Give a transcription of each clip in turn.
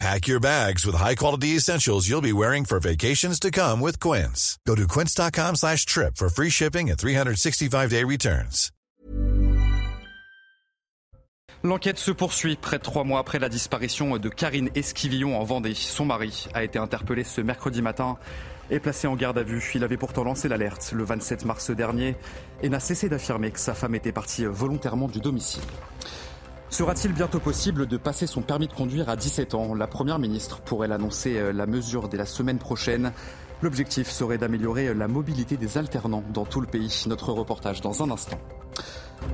Pack your bags with high-quality essentials you'll be wearing for vacations to come with Quince. Go to quince.com slash trip for free shipping and 365-day returns. L'enquête se poursuit près de trois mois après la disparition de Karine Esquivillon en Vendée. Son mari a été interpellé ce mercredi matin et placé en garde à vue. Il avait pourtant lancé l'alerte le 27 mars dernier et n'a cessé d'affirmer que sa femme était partie volontairement du domicile. Sera-t-il bientôt possible de passer son permis de conduire à 17 ans? La Première ministre pourrait l'annoncer euh, la mesure dès la semaine prochaine. L'objectif serait d'améliorer la mobilité des alternants dans tout le pays. Notre reportage dans un instant.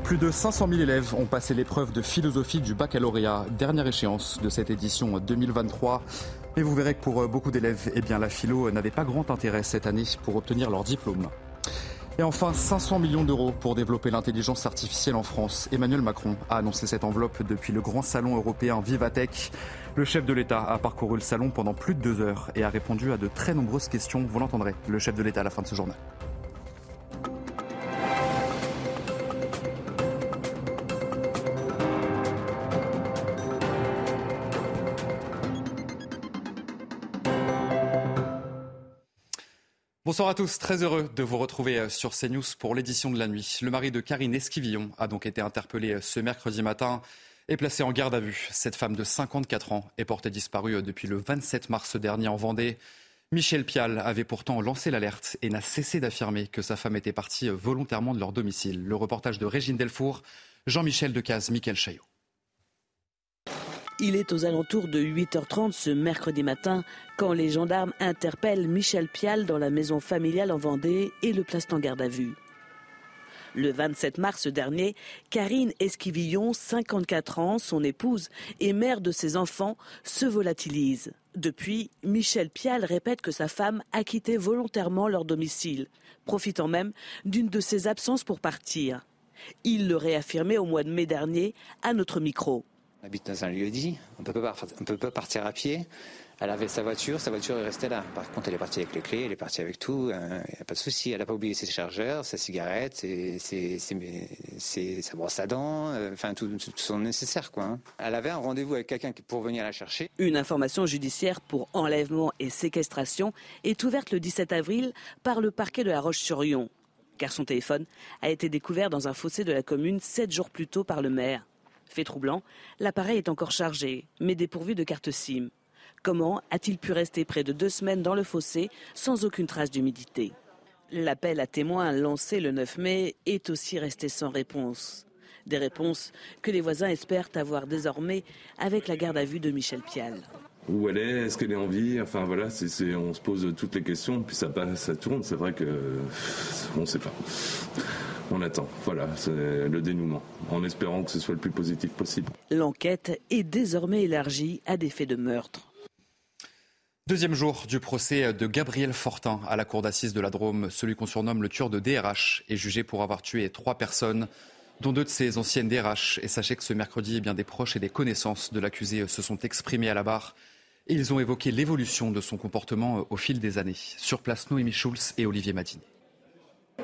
Plus de 500 000 élèves ont passé l'épreuve de philosophie du baccalauréat, dernière échéance de cette édition 2023. Et vous verrez que pour euh, beaucoup d'élèves, eh la philo n'avait pas grand intérêt cette année pour obtenir leur diplôme. Et enfin, 500 millions d'euros pour développer l'intelligence artificielle en France. Emmanuel Macron a annoncé cette enveloppe depuis le grand salon européen Vivatech. Le chef de l'État a parcouru le salon pendant plus de deux heures et a répondu à de très nombreuses questions. Vous l'entendrez, le chef de l'État à la fin de ce journal. Bonsoir à tous, très heureux de vous retrouver euh, sur CNews pour l'édition de la nuit. Le mari de Karine Esquivillon a donc été interpellé euh, ce mercredi matin et placé en garde à vue. Cette femme de 54 ans est portée disparue euh, depuis le 27 mars dernier en Vendée. Michel Pial avait pourtant lancé l'alerte et n'a cessé d'affirmer que sa femme était partie volontairement de leur domicile. Le reportage de Régine Delfour, Jean-Michel Decaze, Mickaël Chaillot. Il est aux alentours de 8h30 ce mercredi matin quand les gendarmes interpellent Michel Pial dans la maison familiale en Vendée et le placent en garde à vue. Le 27 mars dernier, Karine Esquivillon, 54 ans, son épouse et mère de ses enfants, se volatilise. Depuis, Michel Pial répète que sa femme a quitté volontairement leur domicile, profitant même d'une de ses absences pour partir. Il le réaffirmait au mois de mai dernier à notre micro. On habite dans un lieu dit, on ne peut pas partir à pied. Elle avait sa voiture, sa voiture est restée là. Par contre, elle est partie avec les clés, elle est partie avec tout, il hein, n'y a pas de souci. Elle n'a pas oublié ses chargeurs, sa cigarette, sa brosse à dents, euh, enfin tout, son nécessaire. Quoi, hein. Elle avait un rendez-vous avec quelqu'un pour venir la chercher. Une information judiciaire pour enlèvement et séquestration est ouverte le 17 avril par le parquet de la Roche-sur-Yon, car son téléphone a été découvert dans un fossé de la commune sept jours plus tôt par le maire. Fait troublant, l'appareil est encore chargé, mais dépourvu de carte SIM. Comment a-t-il pu rester près de deux semaines dans le fossé sans aucune trace d'humidité? L'appel à témoins lancé le 9 mai est aussi resté sans réponse. Des réponses que les voisins espèrent avoir désormais avec la garde à vue de Michel Pial. Où elle est? Est-ce qu'elle est en vie? Enfin voilà, on se pose toutes les questions, puis ça, ça tourne. C'est vrai que on ne sait pas on attend. Voilà, c'est le dénouement, en espérant que ce soit le plus positif possible. L'enquête est désormais élargie à des faits de meurtre. Deuxième jour du procès de Gabriel Fortin à la cour d'assises de la Drôme. Celui qu'on surnomme le tueur de DRH est jugé pour avoir tué trois personnes, dont deux de ses anciennes DRH. Et sachez que ce mercredi, eh bien, des proches et des connaissances de l'accusé se sont exprimés à la barre. Et ils ont évoqué l'évolution de son comportement au fil des années. Sur place, Noémie Schulz et Olivier Madine.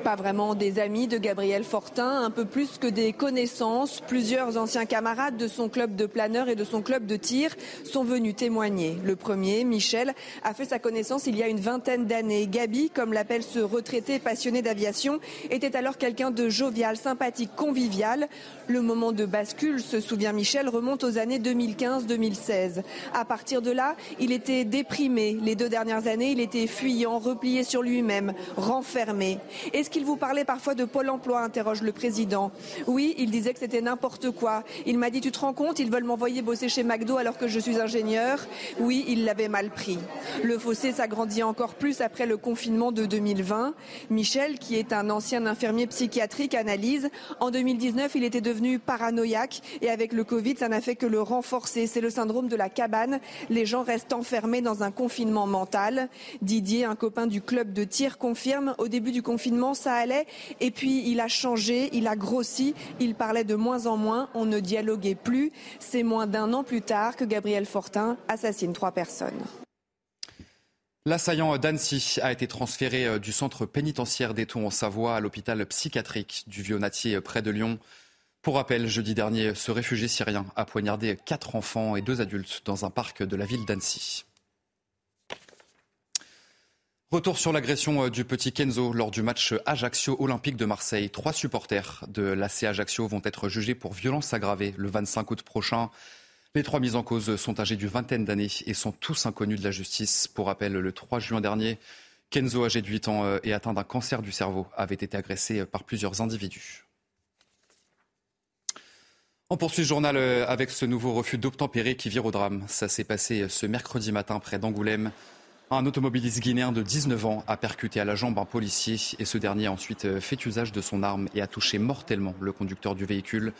Pas vraiment des amis de Gabriel Fortin, un peu plus que des connaissances. Plusieurs anciens camarades de son club de planeur et de son club de tir sont venus témoigner. Le premier, Michel, a fait sa connaissance il y a une vingtaine d'années. Gabi, comme l'appelle ce retraité passionné d'aviation, était alors quelqu'un de jovial, sympathique, convivial. Le moment de bascule, se souvient Michel, remonte aux années 2015-2016. À partir de là, il était déprimé. Les deux dernières années, il était fuyant, replié sur lui-même, renfermé. Est-ce qu'il vous parlait parfois de Pôle emploi interroge le président. Oui, il disait que c'était n'importe quoi. Il m'a dit Tu te rends compte, ils veulent m'envoyer bosser chez McDo alors que je suis ingénieur. Oui, il l'avait mal pris. Le fossé s'agrandit encore plus après le confinement de 2020. Michel, qui est un ancien infirmier psychiatrique, analyse En 2019, il était devenu paranoïaque et avec le Covid, ça n'a fait que le renforcer. C'est le syndrome de la cabane. Les gens restent enfermés dans un confinement mental. Didier, un copain du club de tir, confirme au début du confinement, ça allait. Et puis il a changé, il a grossi, il parlait de moins en moins, on ne dialoguait plus. C'est moins d'un an plus tard que Gabriel Fortin assassine trois personnes. L'assaillant d'Annecy a été transféré euh, du centre pénitentiaire d'Eton en Savoie à l'hôpital psychiatrique du Vieux-Natier euh, près de Lyon. Pour rappel, jeudi dernier, ce réfugié syrien a poignardé quatre enfants et deux adultes dans un parc de la ville d'Annecy. Retour sur l'agression euh, du petit Kenzo lors du match Ajaccio Olympique de Marseille. Trois supporters de l'AC Ajaccio vont être jugés pour violence aggravée le 25 août prochain. Les trois mises en cause sont âgés d'une vingtaine d'années et sont tous inconnus de la justice. Pour rappel, le 3 juin dernier, Kenzo, âgé de 8 ans euh, et atteint d'un cancer du cerveau, avait été agressé par plusieurs individus. On poursuit le journal euh, avec ce nouveau refus d'obtempérer qui vire au drame. Ça s'est passé ce mercredi matin près d'Angoulême. Un automobiliste guinéen de 19 ans a percuté à la jambe un policier et ce dernier a ensuite euh, fait usage de son arme et a touché mortellement le conducteur du véhicule.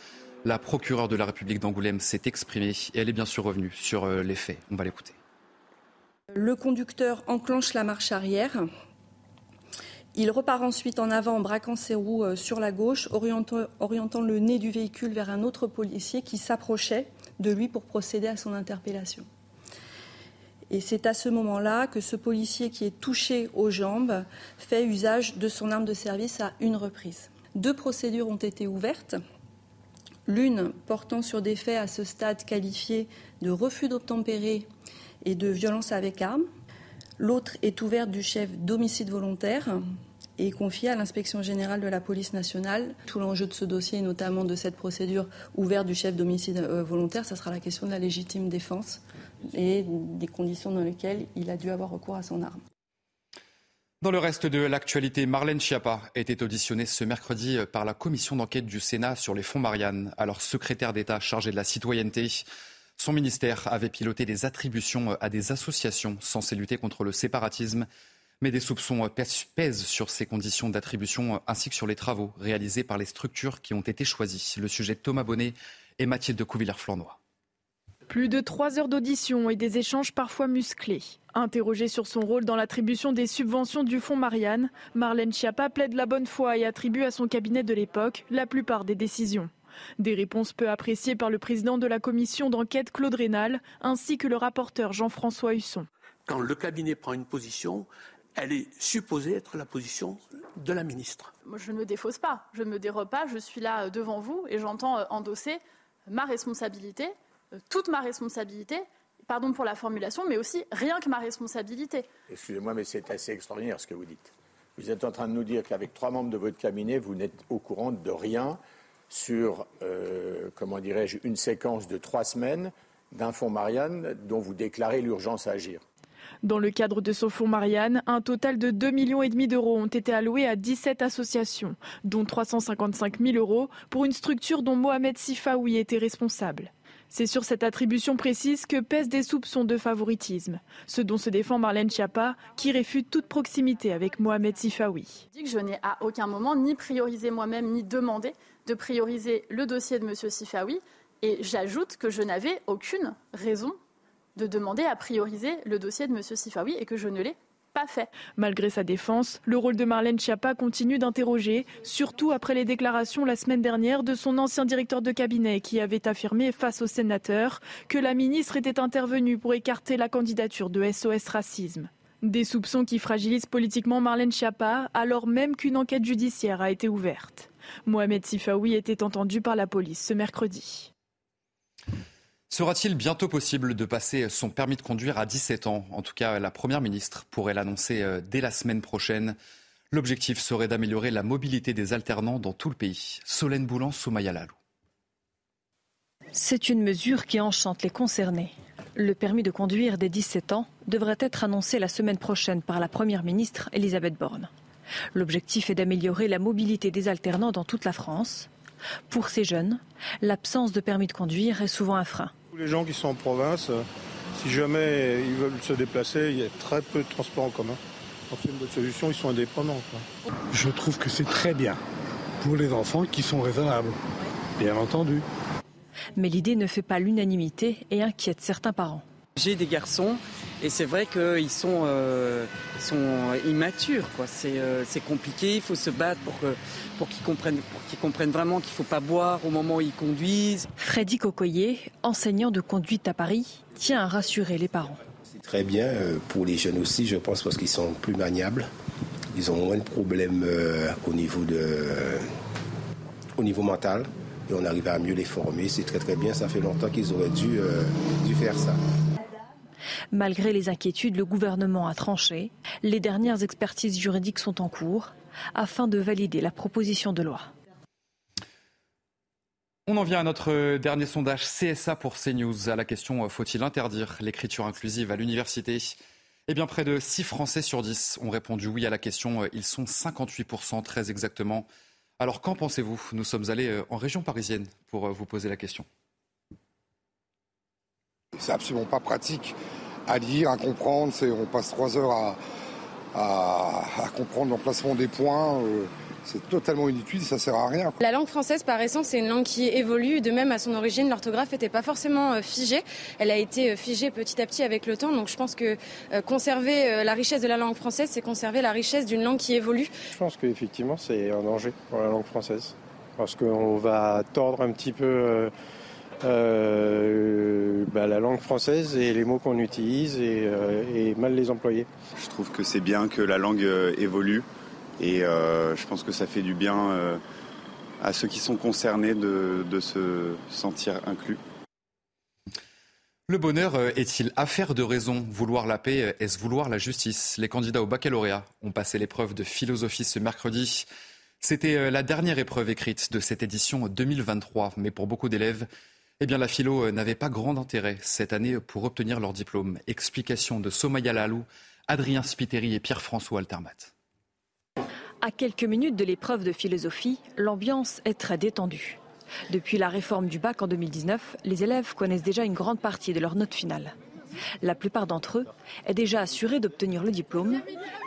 La procureure de la République d'Angoulême s'est exprimée et elle est bien sûr revenue sur euh, les faits. On va l'écouter. Le conducteur enclenche la marche arrière. Il repart ensuite en avant en braquant ses roues euh, sur la gauche, orientant, orientant le nez du véhicule vers un autre policier qui s'approchait de lui pour procéder à son interpellation. Et c'est à ce moment-là que ce policier qui est touché aux jambes fait usage de son arme de service à une reprise. Deux procédures ont été ouvertes. L'une portant sur des faits à ce stade qualifiés de refus d'obtempérer et de violence avec arme. L'autre est ouverte du chef d'homicide volontaire et confiée à l'inspection générale de la police nationale. Tout l'enjeu de ce dossier, notamment de cette procédure ouverte du chef d'homicide euh, volontaire, ça sera la question de la légitime défense et des conditions dans lesquelles il a dû avoir recours à son arme. Dans le reste de l'actualité, Marlène Schiappa était auditionnée ce mercredi par la commission d'enquête du Sénat sur les fonds Marianne. Alors secrétaire d'État chargé de la citoyenneté, son ministère avait piloté des attributions à des associations censées lutter contre le séparatisme. Mais des soupçons pèsent sur ces conditions d'attribution ainsi que sur les travaux réalisés par les structures qui ont été choisies. Le sujet de Thomas Bonnet et Mathilde Couvillère-Flandois. Plus de trois heures d'audition et des échanges parfois musclés. Interrogée sur son rôle dans l'attribution des subventions du fonds Marianne, Marlène Schiappa plaide la bonne foi et attribue à son cabinet de l'époque la plupart des décisions. Des réponses peu appréciées par le président de la commission d'enquête Claude Rénal ainsi que le rapporteur Jean-François Husson. Quand le cabinet prend une position, elle est supposée être la position de la ministre. Moi, je ne me défausse pas, je ne me dérobe pas, je suis là euh, devant vous et j'entends euh, endosser ma responsabilité euh, toute ma responsabilité, pardon pour la formulation, mais aussi rien que ma responsabilité. Excusez-moi, mais c'est assez extraordinaire ce que vous dites. Vous êtes en train de nous dire qu'avec trois membres de votre cabinet, vous n'êtes au courant de rien sur, euh, comment dirais-je, une séquence de trois semaines d'un fonds Marianne dont vous déclarez l'urgence à agir. Dans le cadre de ce fonds Marianne, un total de 2,5 millions et demi d'euros ont été alloués à 17 associations, dont 355 000 euros pour une structure dont Mohamed Sifaoui était responsable. C'est sur cette attribution précise que pèsent des soupçons de favoritisme, ce dont se défend Marlène Schiappa, qui réfute toute proximité avec Mohamed Sifaoui. Je, je n'ai à aucun moment ni priorisé moi-même, ni demandé de prioriser le dossier de M. Sifaoui. Et j'ajoute que je n'avais aucune raison de demander à prioriser le dossier de M. Sifaoui et que je ne l'ai Malgré sa défense, le rôle de Marlène Schiappa continue d'interroger, surtout après les déclarations la semaine dernière de son ancien directeur de cabinet qui avait affirmé face aux sénateurs que la ministre était intervenue pour écarter la candidature de SOS Racisme. Des soupçons qui fragilisent politiquement Marlène Schiappa alors même qu'une enquête judiciaire a été ouverte. Mohamed Sifaoui était entendu par la police ce mercredi. Sera-t-il bientôt possible de passer son permis de conduire à 17 ans? En tout cas, la Première ministre pourrait l'annoncer euh, dès la semaine prochaine. L'objectif serait d'améliorer la mobilité des alternants dans tout le pays. Solène Boulan, Soumaya Lalou. C'est une mesure qui enchante les concernés. Le permis de conduire des 17 ans devrait être annoncé la semaine prochaine par la Première ministre Elisabeth Borne. L'objectif est d'améliorer la mobilité des alternants dans toute la France. Pour ces jeunes, l'absence de permis de conduire est souvent un frein. Les gens qui sont en province, euh, si jamais ils veulent se déplacer, il y a très peu de transports en commun. c'est une bonne solution, ils sont indépendants. Je trouve que c'est très bien pour les enfants qui sont raisonnables, bien entendu. Mais l'idée ne fait pas l'unanimité et inquiète certains parents. J'ai des garçons et c'est vrai qu'ils sont, euh, sont immatures. Euh, c'est, compliqué, il faut se battre pour, pour qu'ils comprennent, pour qu'ils comprennent vraiment qu'il ne faut pas boire au moment où ils conduisent. Freddy Cocoyer, enseignant de conduite à Paris, tient à rassurer les parents. C'est très bien euh, pour les jeunes aussi, je pense, parce qu'ils sont plus maniables. Ils ont moins de problèmes au, niveau de, au niveau mental et on arrive à mieux les former. C'est très très bien, ça fait longtemps qu'ils auraient dû, dû faire ça. Malgré les inquiétudes, le gouvernement a tranché. Les dernières expertises juridiques sont en cours afin de valider la proposition de loi. On en vient à notre dernier sondage CSA pour CNews, à la question euh, faut-il interdire l'écriture inclusive à l'université? Eh bien, près de 6 Français sur 10 ont répondu oui à la question. Euh, ils sont 58% très exactement. Alors, qu'en pensez-vous? Nous sommes allés euh, en région parisienne pour vous poser la question. C'est absolument pas pratique à lire, à comprendre. on passe trois heures à, comprendre l'emplacement des points. Euh, c'est totalement inutile, ça sert à rien. La langue française, par essence, c'est une langue qui évolue. De même, à son origine, l'orthographe n'était pas forcément euh, figée. Elle a été euh, figée petit à petit avec le temps. Donc, je pense que conserver la richesse de la langue française, c'est conserver la richesse d'une langue qui évolue. Je pense qu'effectivement, c'est un danger pour la langue française. Parce qu'on va tordre un petit peu euh, bah, la langue française et les mots qu'on utilise euh, et, mal les employer. Je trouve que c'est bien que la langue euh, évolue et je pense que ça fait du bien à ceux qui sont concernés de, de se sentir inclus. Le bonheur est-il affaire de raison? Vouloir la paix, est-ce vouloir la justice? Les candidats au baccalauréat ont passé l'épreuve de philosophie ce mercredi. C'était la dernière épreuve écrite de cette édition 2023, mais pour beaucoup d'élèves, eh bien, la philo euh, n'avait pas grand intérêt cette année pour obtenir leur diplôme. Explication de Somaya Lalou, Adrien Spiteri et Pierre-François Altermat. À quelques minutes de l'épreuve de philosophie, l'ambiance est très détendue. Depuis la réforme du bac en 2019, les élèves connaissent déjà une grande partie de leur note finale. La plupart d'entre eux est déjà assuré d'obtenir le diplôme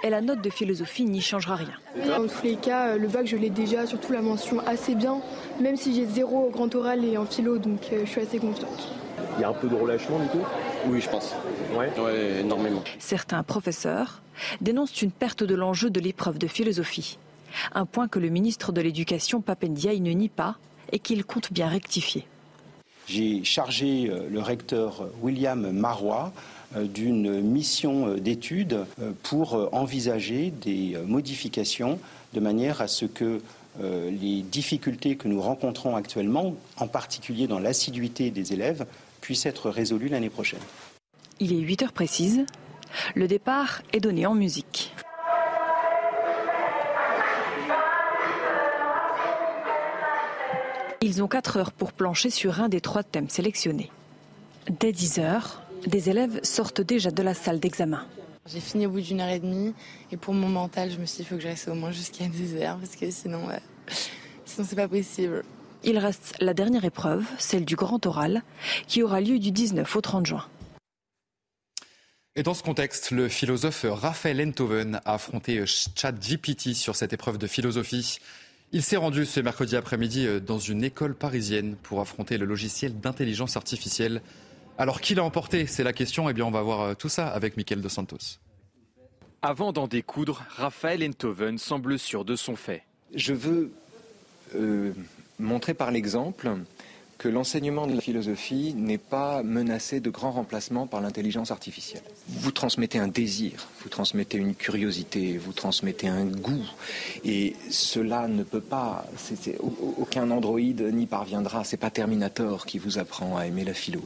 et la note de philosophie n'y changera rien. Dans tous les cas, le bac, je l'ai déjà, surtout la mention assez bien, même si j'ai zéro au grand oral et en philo, donc euh, je suis assez confiante. Il y a un peu de relâchement du coup? Oui, je pense. Oui, énormément. Certains professeurs dénoncent une perte de l'enjeu de l'épreuve de philosophie. Un point que le ministre de l'Éducation, Papendia, ne nie pas et qu'il compte bien rectifier. J'ai chargé euh, le recteur William Marois euh, d'une mission euh, d'étude pour envisager des modifications de manière à ce que les difficultés que nous rencontrons actuellement, en particulier dans l'assiduité des élèves, puissent être résolues l'année prochaine. Il est 8 heures précises. Le départ est donné en musique. Ils ont 4 heures pour plancher sur un des trois thèmes sélectionnés. Dès 10 heures, des élèves sortent déjà de la salle d'examen. J'ai fini au bout d'une heure et demie et pour mon mental, je me suis dit qu'il faut que je reste au moins jusqu'à 10 heures parce que sinon, sinon c'est pas possible. Il reste la dernière épreuve, celle du grand oral, qui aura lieu du 19 au 30 juin. Et dans ce contexte, le philosophe Raphaël Enthoven a affronté ChatGPT sur cette épreuve de philosophie. Il s'est rendu ce mercredi après-midi euh, dans une école parisienne pour affronter le logiciel d'intelligence artificielle. Alors qui l'a emporté? C'est la question. Eh bien, on va voir euh, tout ça avec Michael Dos Santos. Avant d'en découdre, Raphaël Enthoven semble sûr de son fait. Je veux euh, montrer par l'exemple que l'enseignement de la philosophie n'est pas menacé de grands remplacements par l'intelligence artificielle. Vous transmettez un désir, vous transmettez une curiosité, vous transmettez un goût, et cela ne peut pas, aucun androïde n'y parviendra, c'est pas Terminator qui vous apprend à aimer la philo.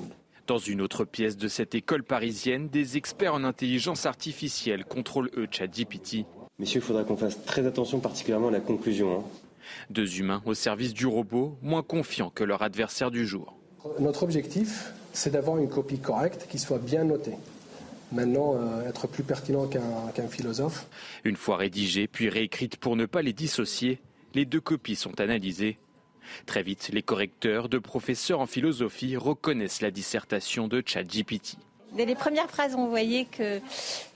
Dans une autre pièce de cette école parisienne, des experts en intelligence artificielle contrôlent eux ChatGPT. Messieurs, il faudra qu'on fasse très attention particulièrement à la conclusion. Hein. Deux humains au service du robot, moins confiants que leur adversaire du jour. Notre objectif, c'est d'avoir une copie correcte qui soit bien notée. Maintenant, euh, être plus pertinent qu'un philosophe. Une fois rédigée, puis réécrite pour ne pas les dissocier, les deux copies sont analysées. Très vite, les correcteurs de professeurs en philosophie reconnaissent la dissertation de ChatGPT. Dès les premières phrases, on voyait que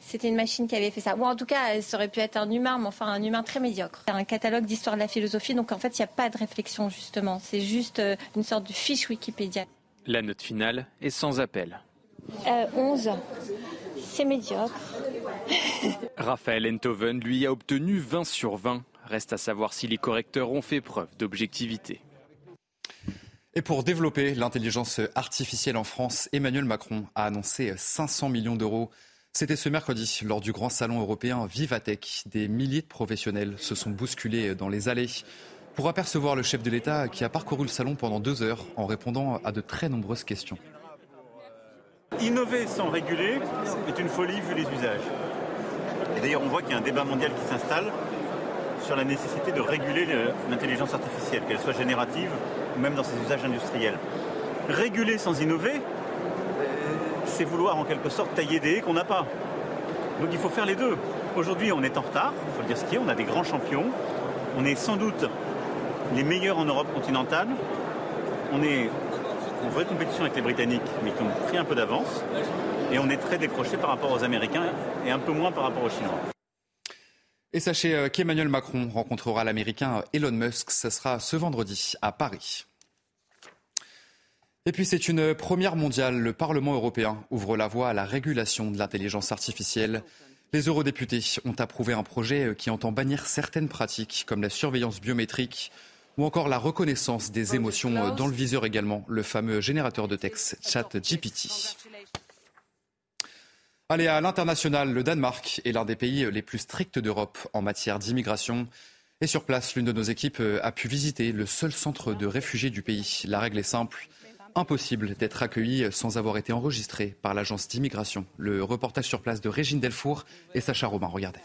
c'était une machine qui avait fait ça. Ou en tout cas, ça aurait pu être un humain, mais enfin un humain très médiocre. C'est un catalogue d'histoire de la philosophie, donc en fait, il n'y a pas de réflexion, justement. C'est juste euh, une sorte de fiche Wikipédia. La note finale est sans appel. 11. C'est médiocre. Raphaël Enthoven, lui, a obtenu 20 sur 20. Reste à savoir si les correcteurs ont fait preuve d'objectivité. Et pour développer l'intelligence artificielle en France, Emmanuel Macron a annoncé 500 millions d'euros. C'était ce mercredi, lors du grand salon européen Vivatech. Des milliers de professionnels se sont bousculés dans les allées pour apercevoir le chef de l'État qui a parcouru le salon pendant deux heures en répondant à de très nombreuses questions. Innover sans réguler est une folie vu les usages. Et d'ailleurs, on voit qu'il y a un débat mondial qui s'installe sur la nécessité de réguler l'intelligence artificielle, qu'elle soit générative ou même dans ses usages industriels. Réguler sans innover, c'est vouloir en quelque sorte tailler des haies qu'on n'a pas. Donc il faut faire les deux. Aujourd'hui, on est en retard, il faut le dire ce qui est, on a des grands champions. On est sans doute les meilleurs en Europe continentale. On est en vraie compétition avec les Britanniques, mais qui ont pris un peu d'avance. Et on est très décroché par rapport aux Américains et un peu moins par rapport aux Chinois. Et sachez euh, qu'Emmanuel Macron rencontrera l'Américain Elon Musk. Ce sera ce vendredi à Paris. Et puis c'est une première mondiale. Le Parlement européen ouvre la voie à la régulation de l'intelligence artificielle. Les eurodéputés ont approuvé un projet qui entend bannir certaines pratiques comme la surveillance biométrique ou encore la reconnaissance des émotions dans le viseur également, le fameux générateur de texte ChatGPT. Allez, à l'international, le Danemark est l'un des pays les plus stricts d'Europe en matière d'immigration. Et sur place, l'une de nos équipes a pu visiter le seul centre de réfugiés du pays. La règle est simple. Impossible d'être accueilli sans avoir été enregistré par l'agence d'immigration. Le reportage sur place de Régine Delfour et Sacha Robin. Regardez.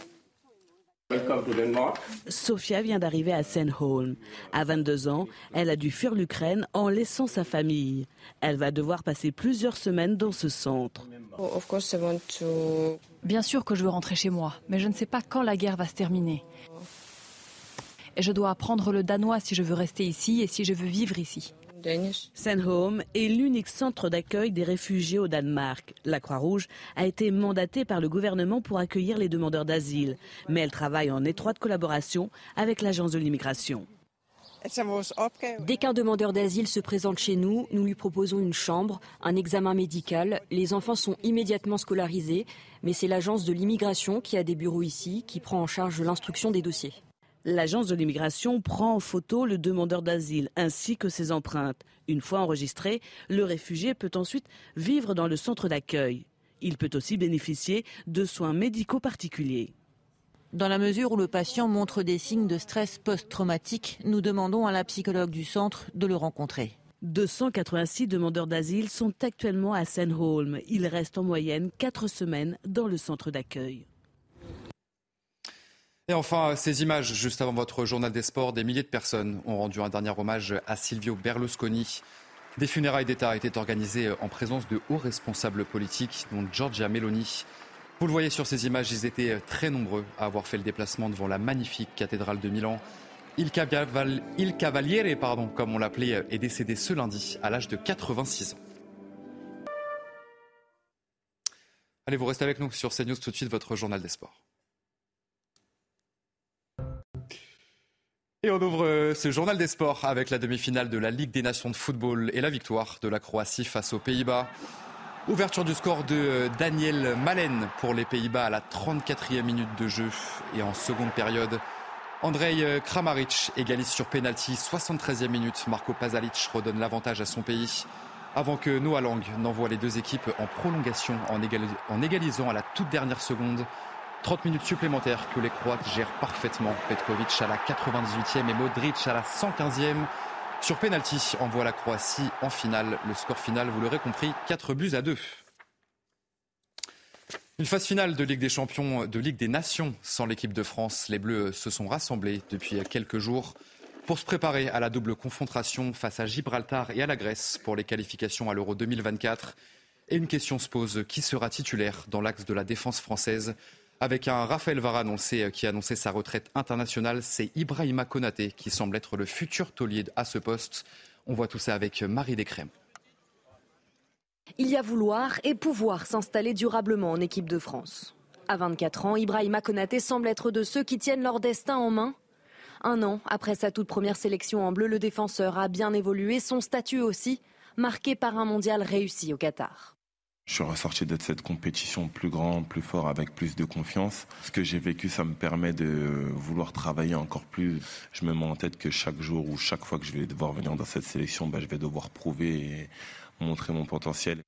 Sofia vient d'arriver à Senholm. À 22 ans, elle a dû fuir l'Ukraine en laissant sa famille. Elle va devoir passer plusieurs semaines dans ce centre. Bien sûr que je veux rentrer chez moi, mais je ne sais pas quand la guerre va se terminer. Et je dois apprendre le danois si je veux rester ici et si je veux vivre ici. Senholm est l'unique centre d'accueil des réfugiés au Danemark. La Croix-Rouge a été mandatée par le gouvernement pour accueillir les demandeurs d'asile, mais elle travaille en étroite collaboration avec l'agence de l'immigration. Dès qu'un demandeur d'asile se présente chez nous, nous lui proposons une chambre, un examen médical. Les enfants sont immédiatement scolarisés, mais c'est l'agence de l'immigration qui a des bureaux ici qui prend en charge l'instruction des dossiers. L'agence de l'immigration prend en photo le demandeur d'asile ainsi que ses empreintes. Une fois enregistré, le réfugié peut ensuite vivre dans le centre d'accueil. Il peut aussi bénéficier de soins médicaux particuliers. Dans la mesure où le patient montre des signes de stress post-traumatique, nous demandons à la psychologue du centre de le rencontrer. 286 demandeurs d'asile sont actuellement à Senholm. Ils restent en moyenne 4 semaines dans le centre d'accueil. Et enfin, ces images, juste avant votre journal des sports, des milliers de personnes ont rendu un dernier hommage à Silvio Berlusconi. Des funérailles d'État étaient organisées en présence de hauts responsables politiques, dont Giorgia Meloni. Vous le voyez sur ces images, ils étaient très nombreux à avoir fait le déplacement devant la magnifique cathédrale de Milan. Il, Caval... Il Cavaliere, pardon, comme on l'appelait, est décédé ce lundi à l'âge de 86 ans. Allez, vous restez avec nous sur CNews tout de suite, votre journal des sports. Et on ouvre ce journal des sports avec la demi-finale de la Ligue des Nations de football et la victoire de la Croatie face aux Pays-Bas. Ouverture du score de Daniel Malen pour les Pays-Bas à la 34e minute de jeu et en seconde période. Andrej Kramaric égalise sur penalty 73e minute. Marco Pasalic redonne l'avantage à son pays avant que Noah Lang n'envoie les deux équipes en prolongation en, égalisant à la toute dernière seconde. 30 minutes supplémentaires que les Croates gèrent parfaitement. Petkovic à la 98e et Modric à la 115e. Sur penalty, envoie la Croatie en finale. Le score final, vous l'aurez compris, 4 buts à 2. Une phase finale de Ligue des Champions, de Ligue des Nations sans l'équipe de France. Les Bleus se sont rassemblés depuis quelques jours pour se préparer à la double confrontation face à Gibraltar et à la Grèce pour les qualifications à l'Euro 2024. Et une question se pose, qui sera titulaire dans l'axe de la défense française? Avec un Raphaël Varane, qui a annoncé sa retraite internationale, c'est Ibrahima Konaté qui semble être le futur taulier à ce poste. On voit tout ça avec Marie Descrèmes. Il y a vouloir et pouvoir s'installer durablement en équipe de France. À 24 ans, Ibrahima Konaté semble être de ceux qui tiennent leur destin en main. Un an après sa toute première sélection en bleu, le défenseur a bien évolué, son statut aussi, marqué par un mondial réussi au Qatar. Je suis ressorti de cette compétition plus grand, plus fort, avec plus de confiance. Ce que j'ai vécu, ça me permet de vouloir travailler encore plus. Je me mets en tête que chaque jour ou chaque fois que je vais devoir venir dans cette sélection, bah, je vais devoir prouver et montrer mon potentiel.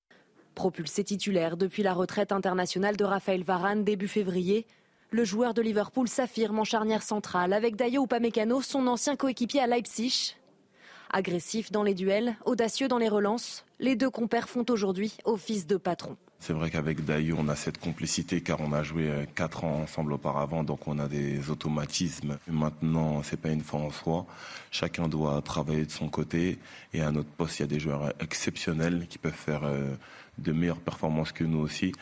Propulsé titulaire depuis la retraite internationale de Raphaël Varane début février, le joueur de Liverpool s'affirme en charnière centrale avec Dayo Upamecano, son ancien coéquipier à Leipzig. Agressif dans les duels, audacieux dans les relances, les deux compères font aujourd'hui office de patron. C'est vrai qu'avec Dayo, on a cette complicité car on a joué euh, quatre ans ensemble auparavant, donc on a des automatismes. Maintenant, c'est pas une fin en soi. Chacun doit travailler de son côté et à notre poste, il y a des joueurs exceptionnels qui peuvent faire euh, de meilleures performances que nous aussi.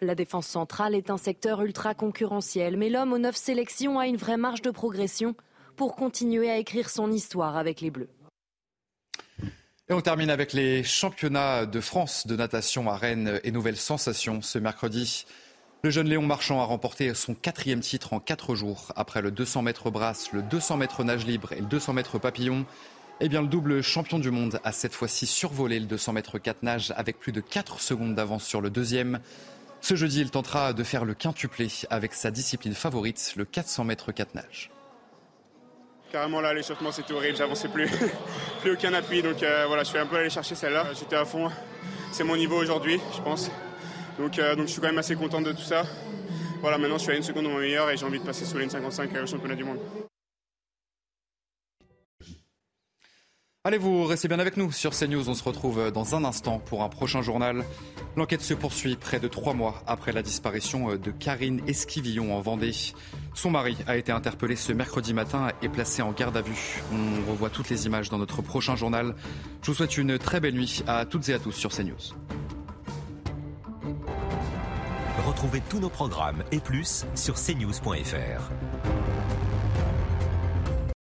La défense centrale est un secteur ultra concurrentiel, mais l'homme aux neuf sélections a une vraie marge de progression pour continuer à écrire son histoire avec les Bleus. Et on termine avec les championnats de France de natation à Rennes et nouvelles sensations ce mercredi. Le jeune Léon Marchand a remporté son quatrième titre en quatre jours. Après le 200 mètres brasse, le 200 mètres nage libre et le 200 mètres papillon, eh bien, le double champion du monde a cette fois-ci survolé le 200 mètres 4 nage avec plus de 4 secondes d'avance sur le deuxième. Ce jeudi, il tentera de faire le quintuplé avec sa discipline favorite, le 400 mètres 4 nage. Carrément là, l'échauffement c'était horrible, j'avançais plus, plus aucun appui, donc euh, voilà, je suis un peu allé chercher celle-là. J'étais à fond, c'est mon niveau aujourd'hui, je pense. Donc, euh, donc je suis quand même assez content de tout ça. Voilà, maintenant je suis à une seconde de mon meilleur et j'ai envie de passer sous les 55 au championnat du monde. Allez, vous restez bien avec nous sur CNews. On se retrouve dans un instant pour un prochain journal. L'enquête se poursuit près de trois mois après la disparition de Karine Esquivillon en Vendée. Son mari a été interpellé ce mercredi matin et placé en garde à vue. On revoit toutes les images dans notre prochain journal. Je vous souhaite une très belle nuit à toutes et à tous sur CNews. Retrouvez tous nos programmes et plus sur cnews.fr.